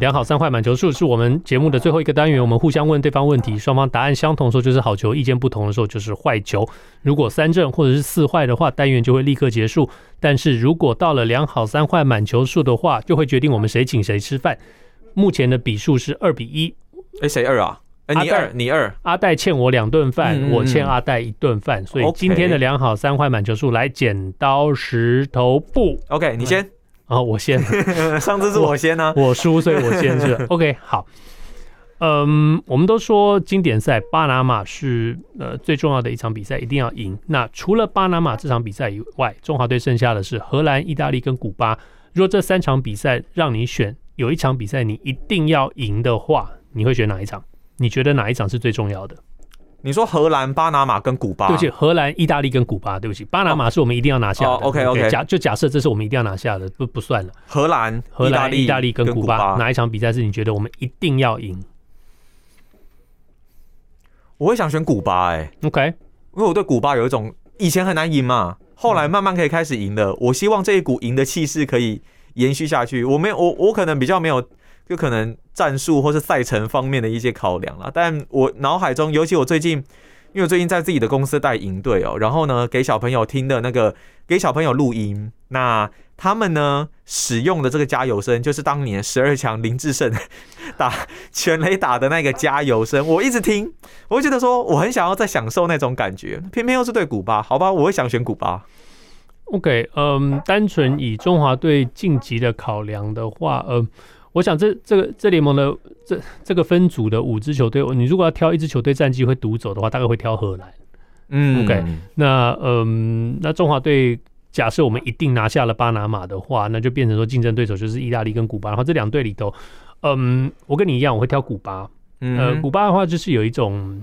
两好三坏满球数是我们节目的最后一个单元，我们互相问对方问题，双方答案相同的时候就是好球，意见不同的时候就是坏球。如果三正或者是四坏的话，单元就会立刻结束。但是如果到了两好三坏满球数的话，就会决定我们谁请谁吃饭。目前的比数是二比一。哎，谁二啊？你二，你二。阿戴欠我两顿饭，嗯、我欠阿戴一顿饭，所以今天的两好三坏满球数来剪刀石头布。OK，你先。哦，我先，上次是我先呢、啊，我输，所以我先是 OK。好，嗯，我们都说经典赛巴拿马是呃最重要的一场比赛，一定要赢。那除了巴拿马这场比赛以外，中华队剩下的是荷兰、意大利跟古巴。如果这三场比赛让你选，有一场比赛你一定要赢的话，你会选哪一场？你觉得哪一场是最重要的？你说荷兰、巴拿马跟古巴，对不起，荷兰、意大利跟古巴，对不起，巴拿马是我们一定要拿下的。OK OK，假就假设这是我们一定要拿下的，不不算了。荷兰、荷兰、意大利跟古巴，哪一场比赛是你觉得我们一定要赢？我会想选古巴，哎，OK，因为我对古巴有一种以前很难赢嘛，后来慢慢可以开始赢的。我希望这一股赢的气势可以延续下去。我没有，我我可能比较没有。就可能战术或是赛程方面的一些考量了，但我脑海中，尤其我最近，因为我最近在自己的公司带营队哦，然后呢，给小朋友听的那个，给小朋友录音，那他们呢使用的这个加油声，就是当年十二强林志胜 打全垒打的那个加油声，我一直听，我会觉得说我很想要再享受那种感觉，偏偏又是对古巴，好吧，我会想选古巴。OK，嗯，单纯以中华队晋级的考量的话，嗯。我想这这个这联盟的这这个分组的五支球队，你如果要挑一支球队战绩会独走的话，大概会挑荷兰。嗯，OK，那嗯，那中华队假设我们一定拿下了巴拿马的话，那就变成说竞争对手就是意大利跟古巴。然后这两队里头，嗯，我跟你一样，我会挑古巴。嗯，呃，古巴的话就是有一种。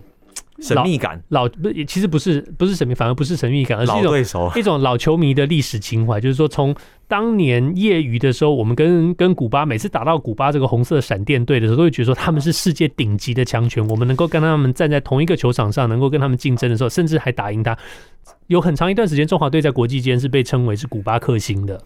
神秘感，老不其实不是不是神秘，反而不是神秘感，而是一种对手 一种老球迷的历史情怀。就是说，从当年业余的时候，我们跟跟古巴每次打到古巴这个红色闪电队的时候，都会觉得说他们是世界顶级的强权。我们能够跟他们站在同一个球场上，能够跟他们竞争的时候，甚至还打赢他。有很长一段时间，中华队在国际间是被称为是古巴克星的。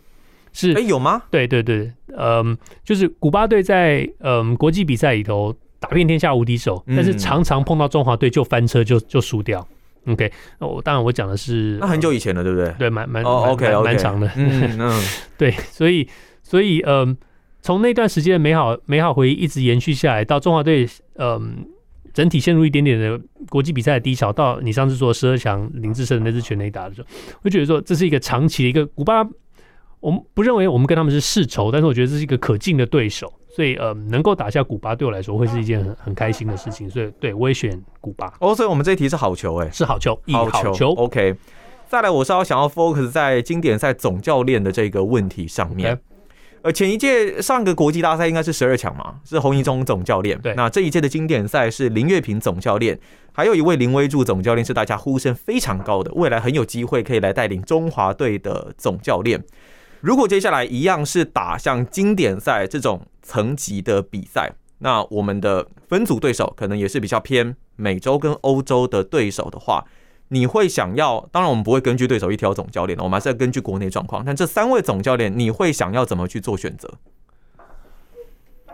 是，哎，有吗？对对对，嗯，就是古巴队在嗯国际比赛里头。打遍天下无敌手，但是常常碰到中华队就翻车就就输掉。OK，那我当然我讲的是那很久以前了，对不对？对，蛮蛮哦，OK，蛮长的。嗯嗯，对，所以所以嗯，从那段时间的美好美好回忆一直延续下来，到中华队嗯整体陷入一点点的国际比赛的低潮，到你上次说十二强林志胜那支全垒打的时候，我觉得说这是一个长期的一个古巴，我们不认为我们跟他们是世仇，但是我觉得这是一个可敬的对手。所以呃，能够打下古巴对我来说会是一件很很开心的事情，所以对我也选古巴。哦，所以我们这一题是好球哎、欸，是好球，好球，好球。OK，再来，我是要想要 focus 在经典赛总教练的这个问题上面。Okay. 呃，前一届上个国际大赛应该是十二强嘛，是洪一中总教练。对，那这一届的经典赛是林月平总教练，还有一位林威柱总教练是大家呼声非常高的，未来很有机会可以来带领中华队的总教练。如果接下来一样是打像经典赛这种层级的比赛，那我们的分组对手可能也是比较偏美洲跟欧洲的对手的话，你会想要？当然，我们不会根据对手一挑总教练，我们还是要根据国内状况。但这三位总教练，你会想要怎么去做选择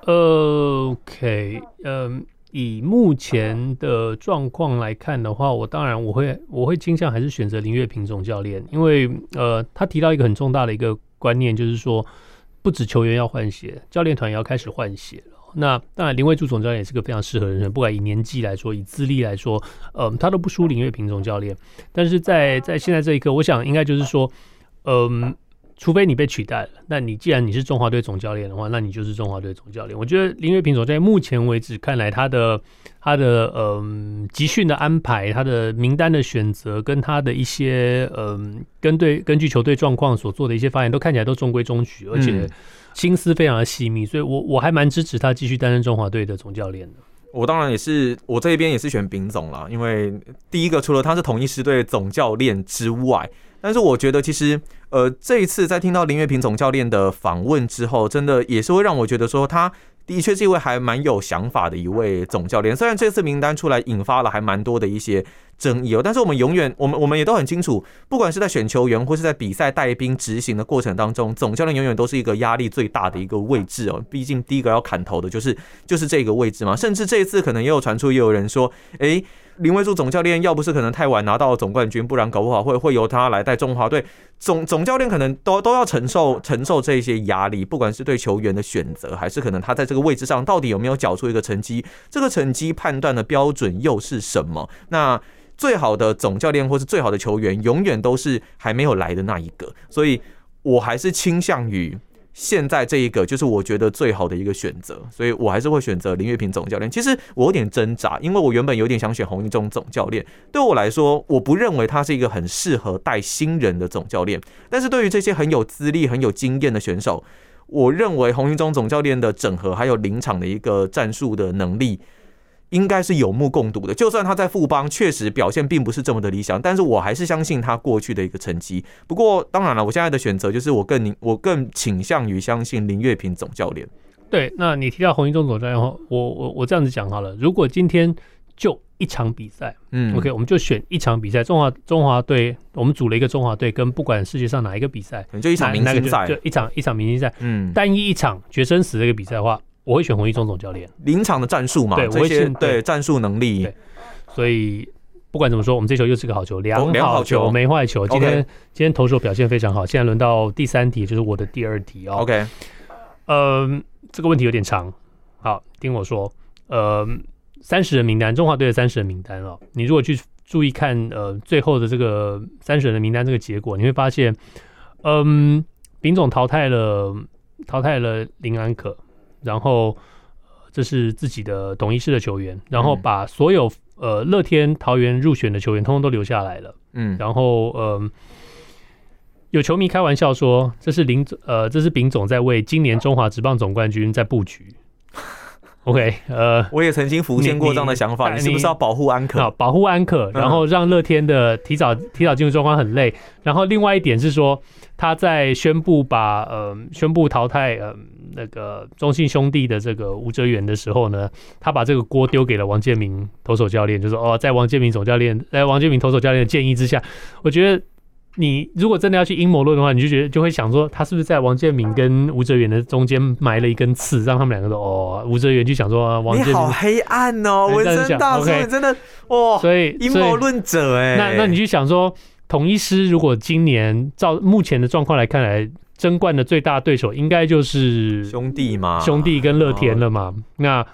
？OK，嗯，以目前的状况来看的话，我当然我会我会倾向还是选择林月平总教练，因为呃，他提到一个很重大的一个。观念就是说，不止球员要换鞋，教练团也要开始换鞋了。那当然，林威柱总教练也是个非常适合的人，不管以年纪来说，以资历来说，嗯，他都不输林月平总教练。但是在在现在这一刻，我想应该就是说，嗯。除非你被取代了，那你既然你是中华队总教练的话，那你就是中华队总教练。我觉得林月平总在目前为止看来，他的他的嗯集训的安排，他的名单的选择，跟他的一些嗯跟对根据球队状况所做的一些发言，都看起来都中规中矩，而且心思非常的细密，所以我我还蛮支持他继续担任中华队的总教练的。我当然也是，我这边也是选丙总了，因为第一个除了他是统一狮队总教练之外，但是我觉得其实呃这一次在听到林月平总教练的访问之后，真的也是会让我觉得说他。的确是一位还蛮有想法的一位总教练，虽然这次名单出来引发了还蛮多的一些争议哦，但是我们永远，我们我们也都很清楚，不管是在选球员或是在比赛带兵执行的过程当中，总教练永远都是一个压力最大的一个位置哦。毕竟第一个要砍头的就是就是这个位置嘛，甚至这一次可能也有传出，也有人说，诶。林威柱总教练要不是可能太晚拿到总冠军，不然搞不好会会由他来带中华队。总总教练可能都都要承受承受这些压力，不管是对球员的选择，还是可能他在这个位置上到底有没有缴出一个成绩，这个成绩判断的标准又是什么？那最好的总教练或是最好的球员，永远都是还没有来的那一个，所以我还是倾向于。现在这一个就是我觉得最好的一个选择，所以我还是会选择林月平总教练。其实我有点挣扎，因为我原本有点想选洪一中总教练。对我来说，我不认为他是一个很适合带新人的总教练。但是对于这些很有资历、很有经验的选手，我认为洪一中总教练的整合还有临场的一个战术的能力。应该是有目共睹的。就算他在富邦确实表现并不是这么的理想，但是我还是相信他过去的一个成绩。不过，当然了，我现在的选择就是我更我更倾向于相信林月平总教练。对，那你提到洪一中总教练后，我我我这样子讲好了。如果今天就一场比赛，嗯，OK，我们就选一场比赛，中华中华队，我们组了一个中华队，跟不管世界上哪一个比赛，就一场明星赛，就一场一场明星赛，嗯，单一一场决生死这个比赛的话。我会选洪一中总教练，临场的战术嘛，对，我会选对战术能力。对，所以不管怎么说，我们这球又是个好球，两好球没坏球。今天今天投手表现非常好。现在轮到第三题，就是我的第二题哦。OK，嗯，这个问题有点长，好，听我说。呃，三十人名单，中华队的三十人名单哦。你如果去注意看，呃，最后的这个三十人的名单这个结果，你会发现，嗯，丙总淘汰了淘汰了林安可。然后，这是自己的统一狮的球员，然后把所有呃乐天桃园入选的球员通通都留下来了。嗯，然后呃，有球迷开玩笑说，这是林呃，这是丙总在为今年中华职棒总冠军在布局。OK，呃，我也曾经浮现过这样的想法，你，是不是要保护安可？好，保护安可，然后让乐天的提早提早进入状况很累。然后另外一点是说，他在宣布把呃宣布淘汰呃。那个中信兄弟的这个吴哲源的时候呢，他把这个锅丢给了王建民投手教练，就说哦，在王建民总教练，在王建民投手教练的建议之下，我觉得你如果真的要去阴谋论的话，你就觉得就会想说，他是不是在王建民跟吴哲源的中间埋了一根刺，让他们两个都哦，吴哲源就想说王建民，你好黑暗哦，文森大叔真的哇，所以阴谋论者哎，那那你就想说，统一师如果今年照目前的状况来看来。争冠的最大对手应该就是兄弟嘛，兄弟跟乐天了嘛。那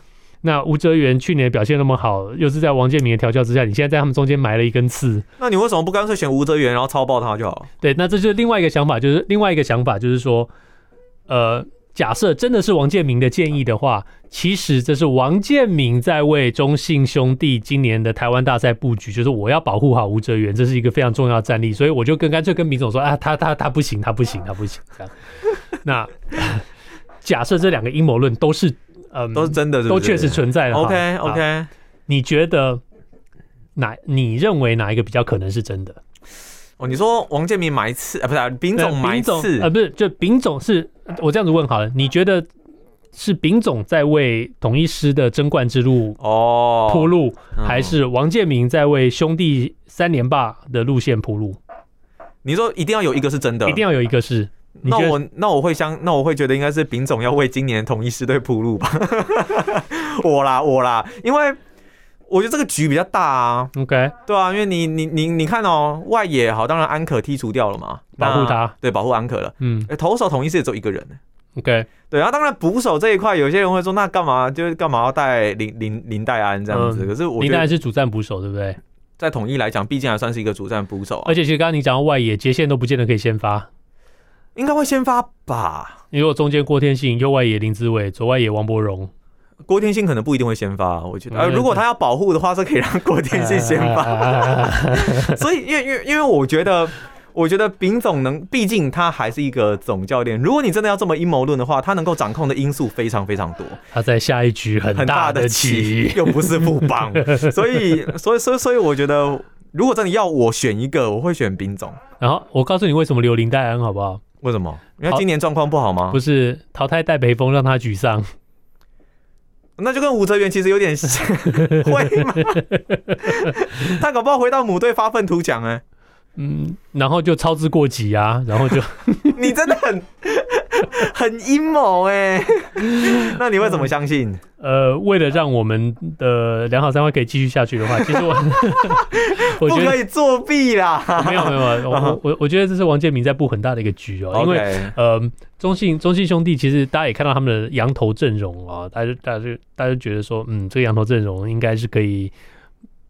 那吴哲源去年表现那么好，又是在王建民的调教之下，你现在在他们中间埋了一根刺。那你为什么不干脆选吴哲源，然后超爆他就好？对，那这就是另外一个想法，就是另外一个想法就是说，呃。假设真的是王建民的建议的话，其实这是王建民在为中信兄弟今年的台湾大赛布局，就是我要保护好吴哲源，这是一个非常重要的战力，所以我就跟干脆跟明总说啊，他他他不行，他不行，他不行。这样，那 假设这两个阴谋论都是嗯都是真的是是，都确实存在的，OK OK，你觉得哪你认为哪一个比较可能是真的？哦，你说王建民埋刺啊？不是、啊、丙总埋刺啊？不是，就丙总是，我这样子问好了，你觉得是丙总在为统一师的争冠之路哦铺路，还是王建民在为兄弟三连霸的路线铺路？你说一定要有一个是真的，一定要有一个是？那我那我会相，那我会觉得应该是丙总要为今年统一狮队铺路吧？我啦，我啦，因为。我觉得这个局比较大啊，OK，对啊，因为你你你你看哦，外野好，当然安可剔除掉了嘛，保护他，对，保护安可了，嗯，投手统一是也只有一个人，OK，对然后，当然捕手这一块，有些人会说，那干嘛就是干嘛要带林林林黛安这样子？嗯、可是我林黛安是主战捕手，对不对？在统一来讲，毕竟还算是一个主战捕手，而且其实刚刚你讲到外野，接线都不见得可以先发，应该会先发吧？因为中间郭天信，右外野林志伟，左外野王柏荣。郭天信可能不一定会先发，我觉得。呃，如果他要保护的话，是可以让郭天信先发。所以，因为，因为，因为我觉得，我觉得丙总能，毕竟他还是一个总教练。如果你真的要这么阴谋论的话，他能够掌控的因素非常非常多。他在下一局很大的棋，又不是不帮，所以，所以，所以，所以，我觉得，如果真的要我选一个，我会选丙总。然后我告诉你为什么留林黛安好不好？为什么？因为今年状况不好吗？不是，淘汰戴培峰让他沮丧。那就跟武哲元其实有点像，会吗？他搞不好回到母队发愤图强哎。嗯，然后就操之过急啊，然后就 你真的很很阴谋哎，那你会怎么相信？呃，为了让我们的良好三观可以继续下去的话，其实我 我觉得不可以作弊啦。没 有没有，我我我觉得这是王建民在布很大的一个局哦、喔，因为.呃，中信中信兄弟其实大家也看到他们的羊头阵容啊，大家大家就大家就觉得说，嗯，这个羊头阵容应该是可以。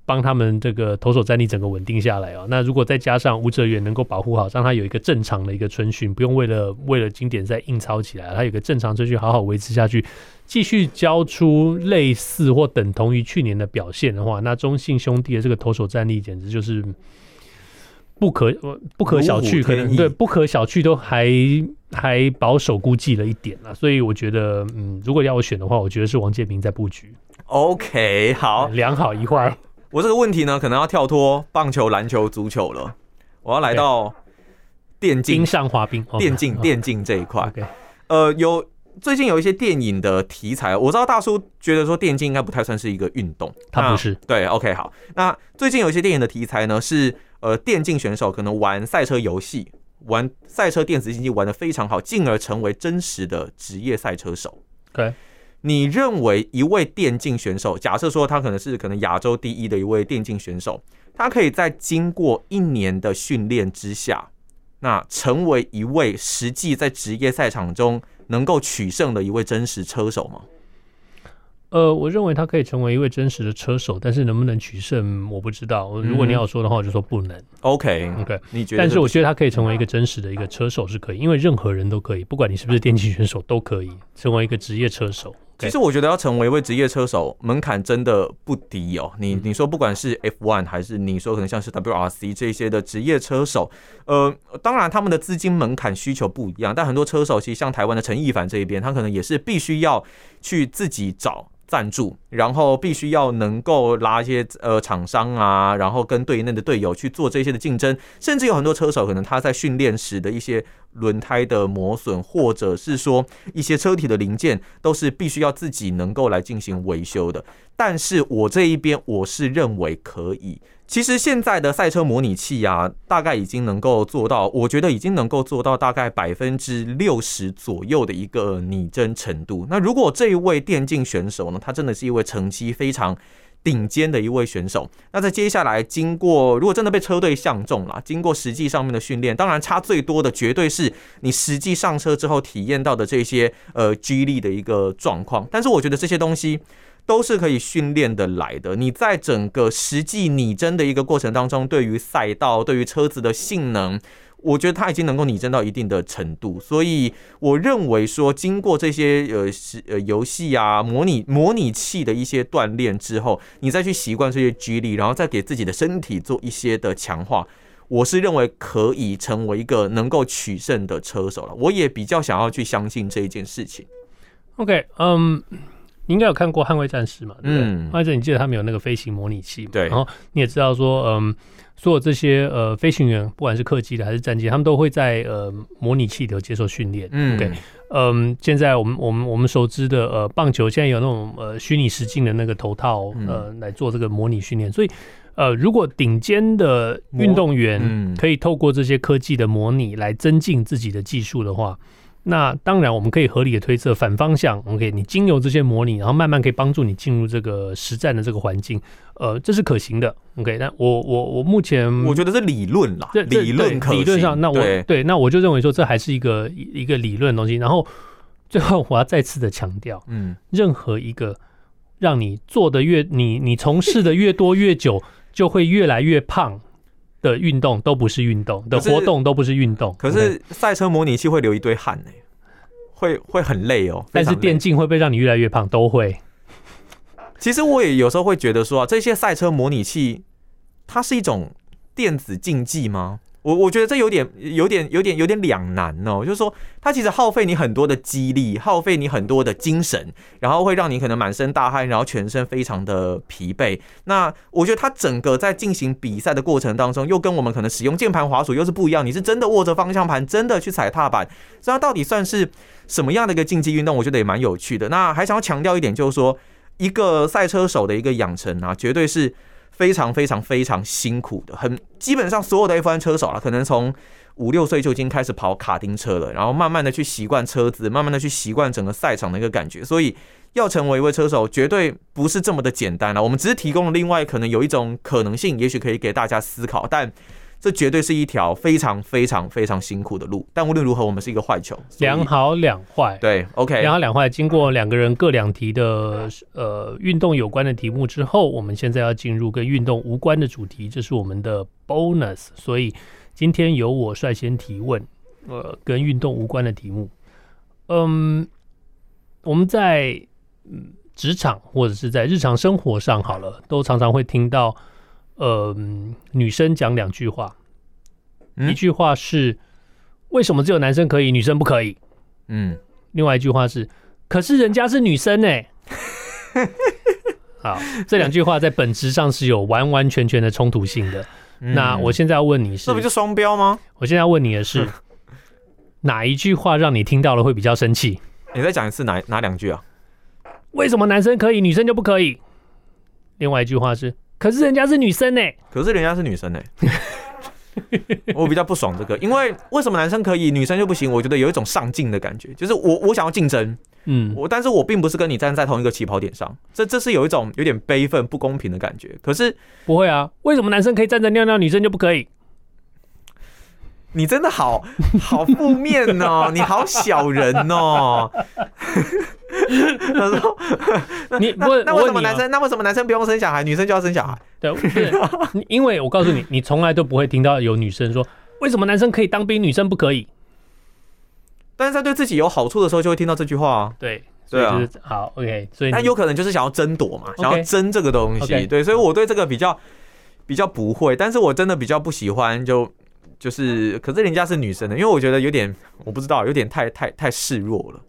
帮他们这个投手战力整个稳定下来啊，那如果再加上吴哲元能够保护好，让他有一个正常的一个春训，不用为了为了经典赛硬操起来，他有一个正常春训好好维持下去，继续交出类似或等同于去年的表现的话，那中信兄弟的这个投手战力简直就是不可不可小觑，可能对不可小觑都还还保守估计了一点啊，所以我觉得，嗯，如果要我选的话，我觉得是王建民在布局。OK，好，两好一坏。我这个问题呢，可能要跳脱棒球、篮球、足球了。我要来到电竞、冰上滑冰、电竞、电竞这一块。呃，有最近有一些电影的题材，我知道大叔觉得说电竞应该不太算是一个运动，它不是。对，OK，好。那最近有一些电影的题材呢，是呃电竞选手可能玩赛车游戏、玩赛车电子竞技玩的非常好，进而成为真实的职业赛车手。对。你认为一位电竞选手，假设说他可能是可能亚洲第一的一位电竞选手，他可以在经过一年的训练之下，那成为一位实际在职业赛场中能够取胜的一位真实车手吗？呃，我认为他可以成为一位真实的车手，但是能不能取胜，我不知道。如果你要说的话，我就说不能。OK，OK，你觉得？但是我觉得他可以成为一个真实的一个车手是可以，因为任何人都可以，不管你是不是电竞选手，都可以成为一个职业车手。其实我觉得要成为一位职业车手，门槛真的不低哦。你你说不管是 F1 还是你说可能像是 WRC 这些的职业车手，呃，当然他们的资金门槛需求不一样，但很多车手其实像台湾的陈亦凡这一边，他可能也是必须要去自己找。赞助，然后必须要能够拉一些呃厂商啊，然后跟队内的队友去做这些的竞争，甚至有很多车手可能他在训练时的一些轮胎的磨损，或者是说一些车体的零件，都是必须要自己能够来进行维修的。但是我这一边我是认为可以。其实现在的赛车模拟器啊，大概已经能够做到，我觉得已经能够做到大概百分之六十左右的一个拟真程度。那如果这一位电竞选手呢，他真的是一位成绩非常顶尖的一位选手，那在接下来经过，如果真的被车队相中了，经过实际上面的训练，当然差最多的绝对是你实际上车之后体验到的这些呃 G 力的一个状况。但是我觉得这些东西。都是可以训练的来的。你在整个实际拟真的一个过程当中，对于赛道、对于车子的性能，我觉得它已经能够拟真到一定的程度。所以我认为说，经过这些呃呃游戏啊、模拟模拟器的一些锻炼之后，你再去习惯这些 G 力，然后再给自己的身体做一些的强化，我是认为可以成为一个能够取胜的车手了。我也比较想要去相信这一件事情。OK，嗯、你应该有看过《捍卫战士》嘛？对不对？嗯，或者你记得他们有那个飞行模拟器嘛？对。然后你也知道说，嗯，所有这些呃飞行员，不管是客机的还是战机，他们都会在呃模拟器里头接受训练。嗯，OK。嗯，现在我们我们我们熟知的呃棒球，现在有那种呃虚拟实境的那个头套，呃来做这个模拟训练。所以呃，如果顶尖的运动员可以透过这些科技的模拟来增进自己的技术的话。那当然，我们可以合理的推测反方向。OK，你经由这些模拟，然后慢慢可以帮助你进入这个实战的这个环境，呃，这是可行的。OK，那我我我目前我觉得是理论啦，理论。理论上，那我对，对，那我就认为说这还是一个一个理论的东西。然后最后我要再次的强调，嗯，任何一个让你做的越你你从事的越多越久，就会越来越胖。的运动都不是运动，的活动都不是运动。可是赛车模拟器会流一堆汗呢，会会很累哦。但是电竞会不会让你越来越胖？都会。其实我也有时候会觉得说啊，这些赛车模拟器，它是一种电子竞技吗？我我觉得这有点有点有点有点两难哦，就是说它其实耗费你很多的肌力，耗费你很多的精神，然后会让你可能满身大汗，然后全身非常的疲惫。那我觉得它整个在进行比赛的过程当中，又跟我们可能使用键盘滑鼠又是不一样。你是真的握着方向盘，真的去踩踏板，这到底算是什么样的一个竞技运动？我觉得也蛮有趣的。那还想要强调一点，就是说一个赛车手的一个养成啊，绝对是。非常非常非常辛苦的，很基本上所有的 F1 车手啊，可能从五六岁就已经开始跑卡丁车了，然后慢慢的去习惯车子，慢慢的去习惯整个赛场的一个感觉，所以要成为一位车手，绝对不是这么的简单了。我们只是提供了另外可能有一种可能性，也许可以给大家思考，但。这绝对是一条非常非常非常辛苦的路，但无论如何，我们是一个坏球，两好两坏。对，OK，两好两坏。经过两个人各两题的呃运动有关的题目之后，我们现在要进入跟运动无关的主题，这是我们的 bonus。所以今天由我率先提问，呃，跟运动无关的题目。嗯，我们在嗯职场或者是在日常生活上，好了，都常常会听到。呃，女生讲两句话，嗯、一句话是为什么只有男生可以，女生不可以？嗯，另外一句话是，可是人家是女生呢、欸。好，这两句话在本质上是有完完全全的冲突性的。嗯、那我现在要问你是，这不就双标吗？我现在要问你的是，哪一句话让你听到了会比较生气？你再讲一次哪哪两句啊？为什么男生可以，女生就不可以？另外一句话是。可是人家是女生呢、欸，可是人家是女生呢、欸，我比较不爽这个，因为为什么男生可以，女生就不行？我觉得有一种上进的感觉，就是我我想要竞争，嗯，我但是我并不是跟你站在同一个起跑点上，这这是有一种有点悲愤、不公平的感觉。可是不会啊，为什么男生可以站着尿尿，女生就不可以？你真的好好负面哦，你好小人哦。他说：“ 你不那，那为什么男生？那为什么男生不用生小孩，女生就要生小孩？对，不是，因为我告诉你，你从来都不会听到有女生说，为什么男生可以当兵，女生不可以？但是在对自己有好处的时候，就会听到这句话啊。对，对啊。好，OK，所以他有可能就是想要争夺嘛，想要争这个东西。对，所以我对这个比较比较不会，但是我真的比较不喜欢就。”就是，可是人家是女生的，因为我觉得有点，我不知道，有点太太太示弱了。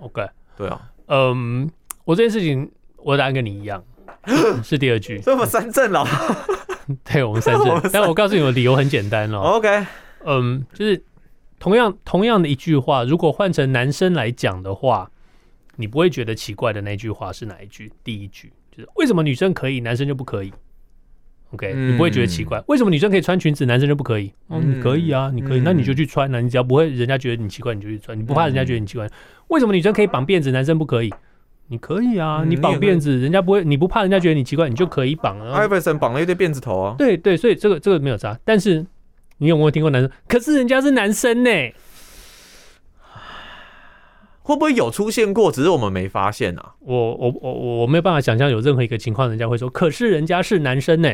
OK，对啊，嗯，我这件事情我的答案跟你一样，是第二句。这么三正了？对，我们三正。但我告诉你，我理由很简单哦。OK，嗯，就是同样同样的一句话，如果换成男生来讲的话，你不会觉得奇怪的那句话是哪一句？第一句就是为什么女生可以，男生就不可以？OK，你不会觉得奇怪？为什么女生可以穿裙子，男生就不可以？哦，你可以啊，你可以，那你就去穿啊。你只要不会人家觉得你奇怪，你就去穿。你不怕人家觉得你奇怪？为什么女生可以绑辫子，男生不可以？你可以啊，你绑辫子，人家不会，你不怕人家觉得你奇怪，你就可以绑啊。艾弗森绑了一堆辫子头啊。对对，所以这个这个没有差。但是你有没有听过男生？可是人家是男生呢，会不会有出现过？只是我们没发现啊。我我我我没有办法想象有任何一个情况，人家会说，可是人家是男生呢。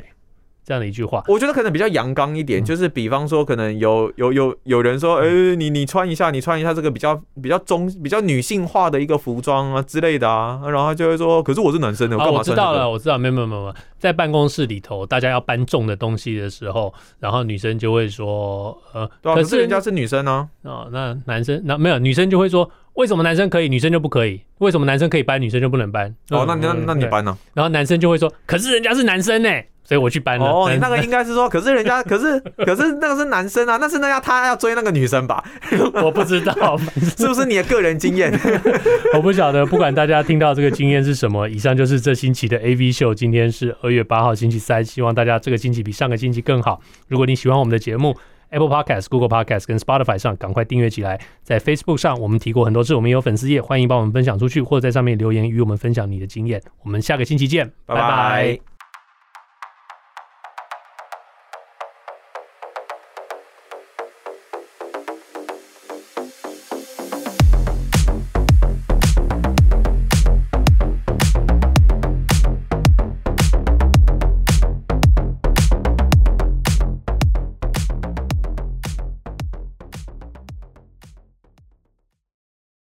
这样的一句话，我觉得可能比较阳刚一点，嗯、就是比方说，可能有有有有人说，哎、欸，你你穿一下，你穿一下这个比较比较中比较女性化的一个服装啊之类的啊，然后他就会说，可是我是男生的，我干嘛穿、这个？我知道了，我知道，没有没有没有，在办公室里头，大家要搬重的东西的时候，然后女生就会说，呃，可是人家是女生呢、啊，哦，那男生那没有女生就会说，为什么男生可以，女生就不可以？为什么男生可以搬，女生就不能搬？哦，那那那你搬呢？然后男生就会说，可是人家是男生呢。所以我去搬了。哦，你那个应该是说，可是人家，可是可是那个是男生啊，那是那要他要追那个女生吧？我不知道，是不是你的个人经验？我不晓得，不管大家听到这个经验是什么。以上就是这星期的 AV 秀。今天是二月八号星期三，希望大家这个星期比上个星期更好。如果你喜欢我们的节目，Apple Podcast、Google Podcast 跟 Spotify 上赶快订阅起来。在 Facebook 上，我们提过很多次，我们也有粉丝页，欢迎帮我们分享出去，或者在上面留言与我们分享你的经验。我们下个星期见，拜拜。